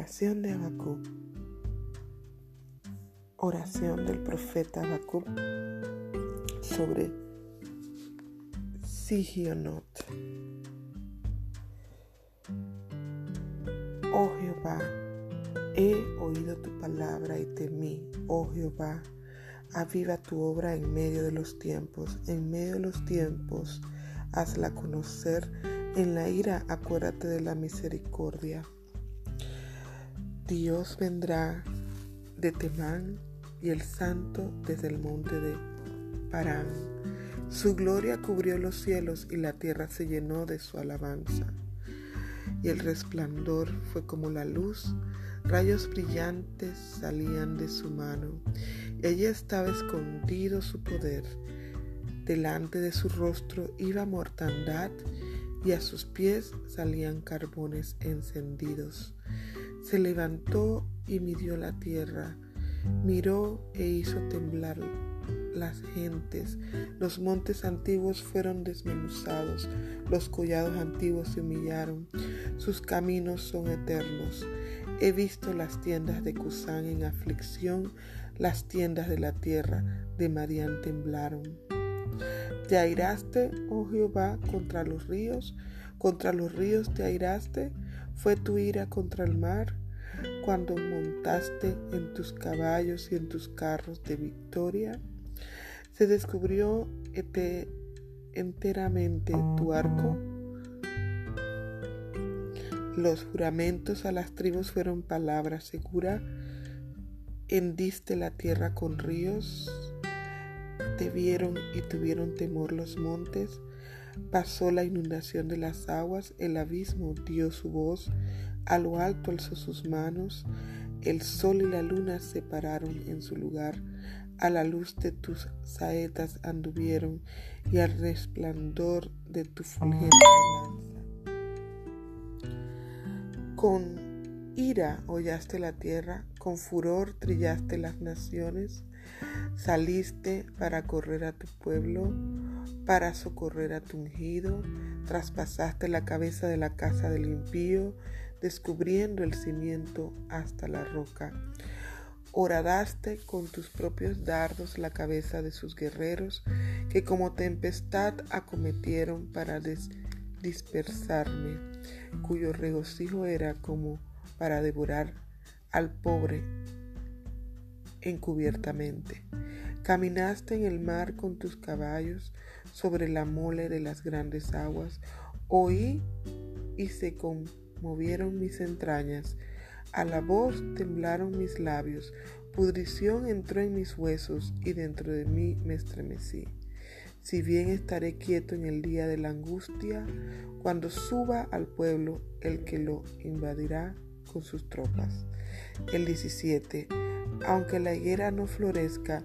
Oración de Habacuc. Oración del profeta Habacuc sobre Sigionot. Oh Jehová, he oído tu palabra y temí, oh Jehová, aviva tu obra en medio de los tiempos, en medio de los tiempos, hazla conocer, en la ira acuérdate de la misericordia. Dios vendrá de Temán y el santo desde el monte de Parán. Su gloria cubrió los cielos y la tierra se llenó de su alabanza. Y el resplandor fue como la luz, rayos brillantes salían de su mano. Allí estaba escondido su poder. Delante de su rostro iba mortandad y a sus pies salían carbones encendidos. Se levantó y midió la tierra, miró e hizo temblar las gentes. Los montes antiguos fueron desmenuzados, los collados antiguos se humillaron, sus caminos son eternos. He visto las tiendas de Cusán en aflicción, las tiendas de la tierra de Marián temblaron. ¿Te airaste, oh Jehová, contra los ríos? ¿Contra los ríos te airaste? ¿Fue tu ira contra el mar? Cuando montaste en tus caballos y en tus carros de victoria, se descubrió enteramente tu arco. Los juramentos a las tribus fueron palabra segura. Hendiste la tierra con ríos. Te vieron y tuvieron temor los montes. Pasó la inundación de las aguas, el abismo dio su voz, a lo alto alzó sus manos, el sol y la luna se pararon en su lugar, a la luz de tus saetas anduvieron y al resplandor de tu fulgente lanza. Con ira hollaste la tierra, con furor trillaste las naciones, saliste para correr a tu pueblo, para socorrer a tu ungido, traspasaste la cabeza de la casa del impío, descubriendo el cimiento hasta la roca. Horadaste con tus propios dardos la cabeza de sus guerreros, que como tempestad acometieron para dispersarme, cuyo regocijo era como para devorar al pobre encubiertamente. Caminaste en el mar con tus caballos sobre la mole de las grandes aguas. Oí y se conmovieron mis entrañas. A la voz temblaron mis labios. Pudrición entró en mis huesos y dentro de mí me estremecí. Si bien estaré quieto en el día de la angustia, cuando suba al pueblo el que lo invadirá con sus tropas. El 17 aunque la higuera no florezca,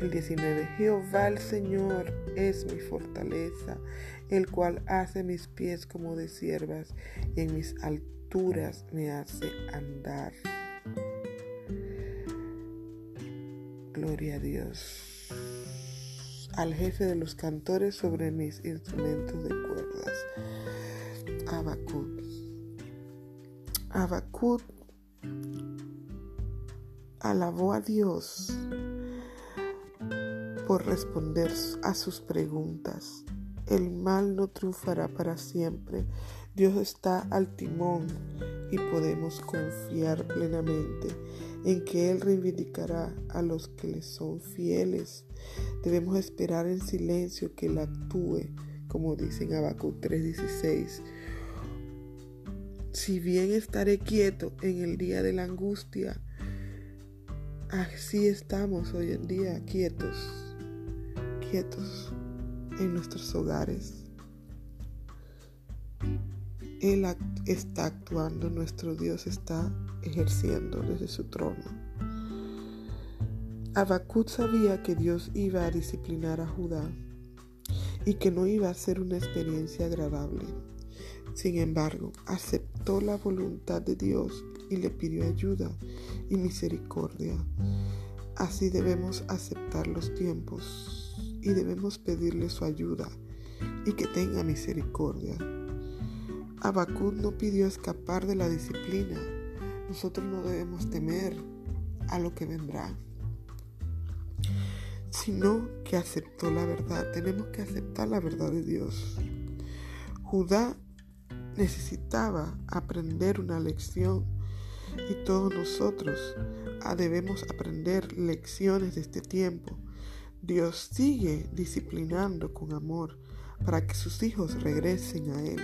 El 19. Jehová el Señor es mi fortaleza, el cual hace mis pies como de siervas y en mis alturas me hace andar. Gloria a Dios. Al jefe de los cantores sobre mis instrumentos de cuerdas. Abacut. Abacut alabó a Dios por responder a sus preguntas. El mal no triunfará para siempre. Dios está al timón y podemos confiar plenamente en que Él reivindicará a los que le son fieles. Debemos esperar en silencio que Él actúe, como dice en Habacuc 3:16. Si bien estaré quieto en el día de la angustia, así estamos hoy en día quietos en nuestros hogares. Él está actuando, nuestro Dios está ejerciendo desde su trono. Habacuc sabía que Dios iba a disciplinar a Judá y que no iba a ser una experiencia agradable. Sin embargo, aceptó la voluntad de Dios y le pidió ayuda y misericordia. Así debemos aceptar los tiempos y debemos pedirle su ayuda y que tenga misericordia. Habacuc no pidió escapar de la disciplina. Nosotros no debemos temer a lo que vendrá sino que aceptó la verdad. Tenemos que aceptar la verdad de Dios. Judá necesitaba aprender una lección y todos nosotros ah, debemos aprender lecciones de este tiempo. Dios sigue disciplinando con amor para que sus hijos regresen a Él.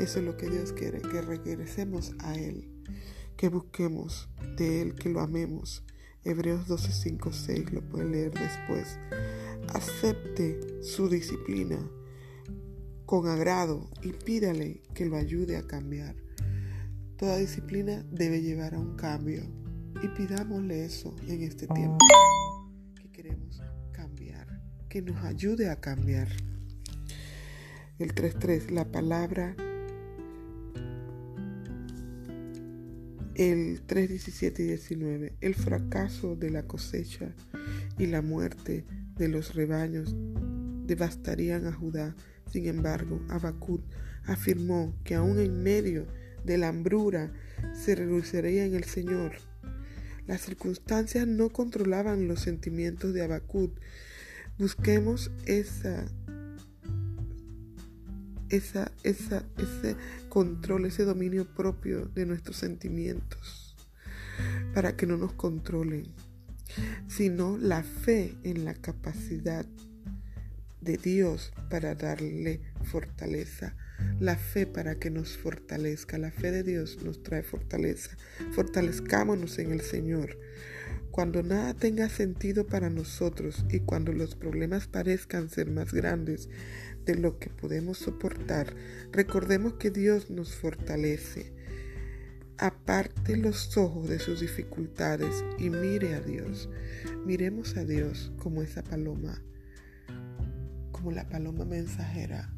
Eso es lo que Dios quiere, que regresemos a Él, que busquemos de Él, que lo amemos Hebreos 12, 5, 6, lo pueden leer después. Acepte su disciplina con agrado y pídale que lo ayude a cambiar. Toda disciplina debe llevar a un cambio y pidámosle eso en este tiempo que queremos que nos ayude a cambiar. El 3.3, la palabra el 3, 17 y 19, el fracaso de la cosecha y la muerte de los rebaños devastarían a Judá. Sin embargo, Habacuc afirmó que aún en medio de la hambruna se reduciría en el Señor. Las circunstancias no controlaban los sentimientos de Habacuc. Busquemos esa esa, esa, ese control, ese dominio propio de nuestros sentimientos, para que no nos controlen, sino la fe en la capacidad de Dios para darle fortaleza, la fe para que nos fortalezca, la fe de Dios nos trae fortaleza, fortalezcámonos en el Señor. Cuando nada tenga sentido para nosotros y cuando los problemas parezcan ser más grandes de lo que podemos soportar, recordemos que Dios nos fortalece. Aparte los ojos de sus dificultades y mire a Dios. Miremos a Dios como esa paloma, como la paloma mensajera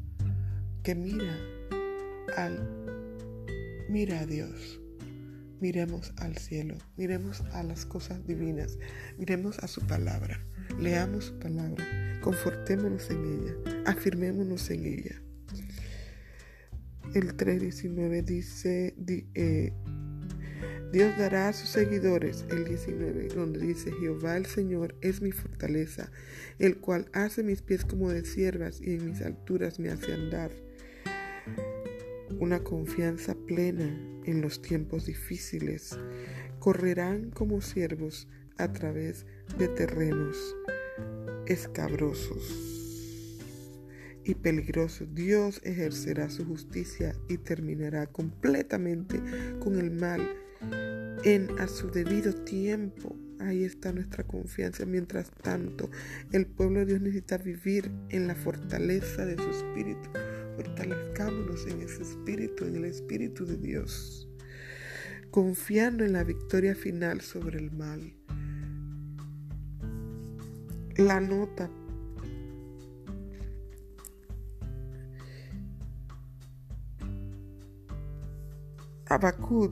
que mira al mira a Dios. Miremos al cielo, miremos a las cosas divinas, miremos a su palabra, leamos su palabra, confortémonos en ella, afirmémonos en ella. El 3.19 dice, eh, Dios dará a sus seguidores, el 19, donde dice, Jehová el Señor es mi fortaleza, el cual hace mis pies como de siervas y en mis alturas me hace andar una confianza plena en los tiempos difíciles. Correrán como siervos a través de terrenos escabrosos y peligrosos. Dios ejercerá su justicia y terminará completamente con el mal en a su debido tiempo. Ahí está nuestra confianza. Mientras tanto, el pueblo de Dios necesita vivir en la fortaleza de su espíritu Fortalezcámonos en ese espíritu, en el espíritu de Dios, confiando en la victoria final sobre el mal. La nota Habacuc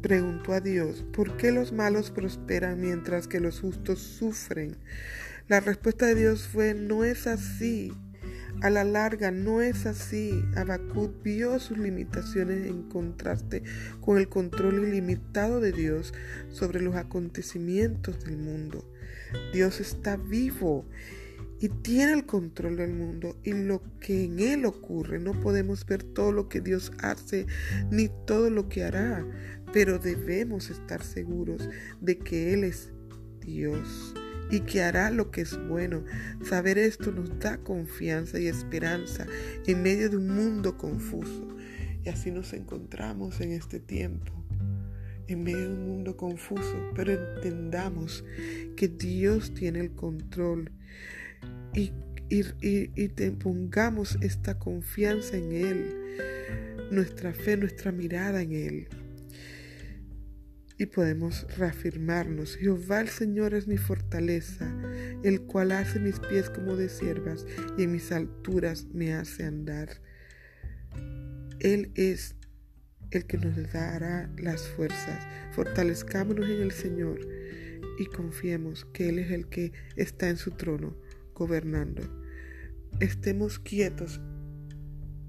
preguntó a Dios, ¿por qué los malos prosperan mientras que los justos sufren? La respuesta de Dios fue, no es así. A la larga no es así. Habacuc vio sus limitaciones en contraste con el control ilimitado de Dios sobre los acontecimientos del mundo. Dios está vivo y tiene el control del mundo y lo que en él ocurre. No podemos ver todo lo que Dios hace ni todo lo que hará, pero debemos estar seguros de que Él es Dios y que hará lo que es bueno. Saber esto nos da confianza y esperanza en medio de un mundo confuso. Y así nos encontramos en este tiempo, en medio de un mundo confuso, pero entendamos que Dios tiene el control y, y, pongamos esta confianza en Él, nuestra fe, nuestra mirada en Él. Y podemos reafirmarnos. Jehová el Señor es mi fortaleza, el cual hace mis pies como de siervas y en mis alturas me hace andar. Él es el que nos dará las fuerzas. Fortalezcámonos en el Señor y confiemos que Él es el que está en su trono gobernando. Estemos quietos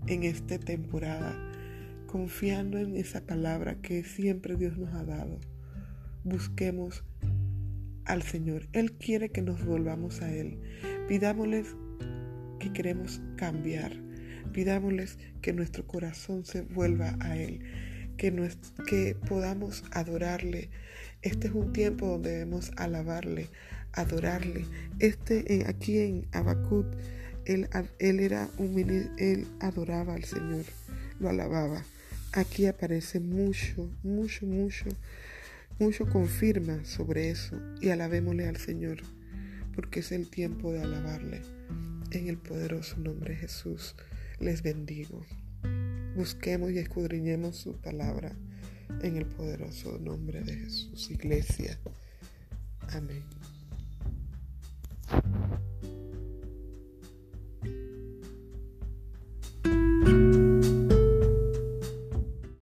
en esta temporada confiando en esa palabra que siempre Dios nos ha dado. Busquemos al Señor. Él quiere que nos volvamos a Él. Pidámosles que queremos cambiar. Pidámosles que nuestro corazón se vuelva a Él. Que, que podamos adorarle. Este es un tiempo donde debemos alabarle, adorarle. Este aquí en Abacut, él, él era un él adoraba al Señor, lo alababa. Aquí aparece mucho, mucho, mucho, mucho confirma sobre eso y alabémosle al Señor, porque es el tiempo de alabarle. En el poderoso nombre de Jesús les bendigo. Busquemos y escudriñemos su palabra en el poderoso nombre de Jesús, iglesia. Amén.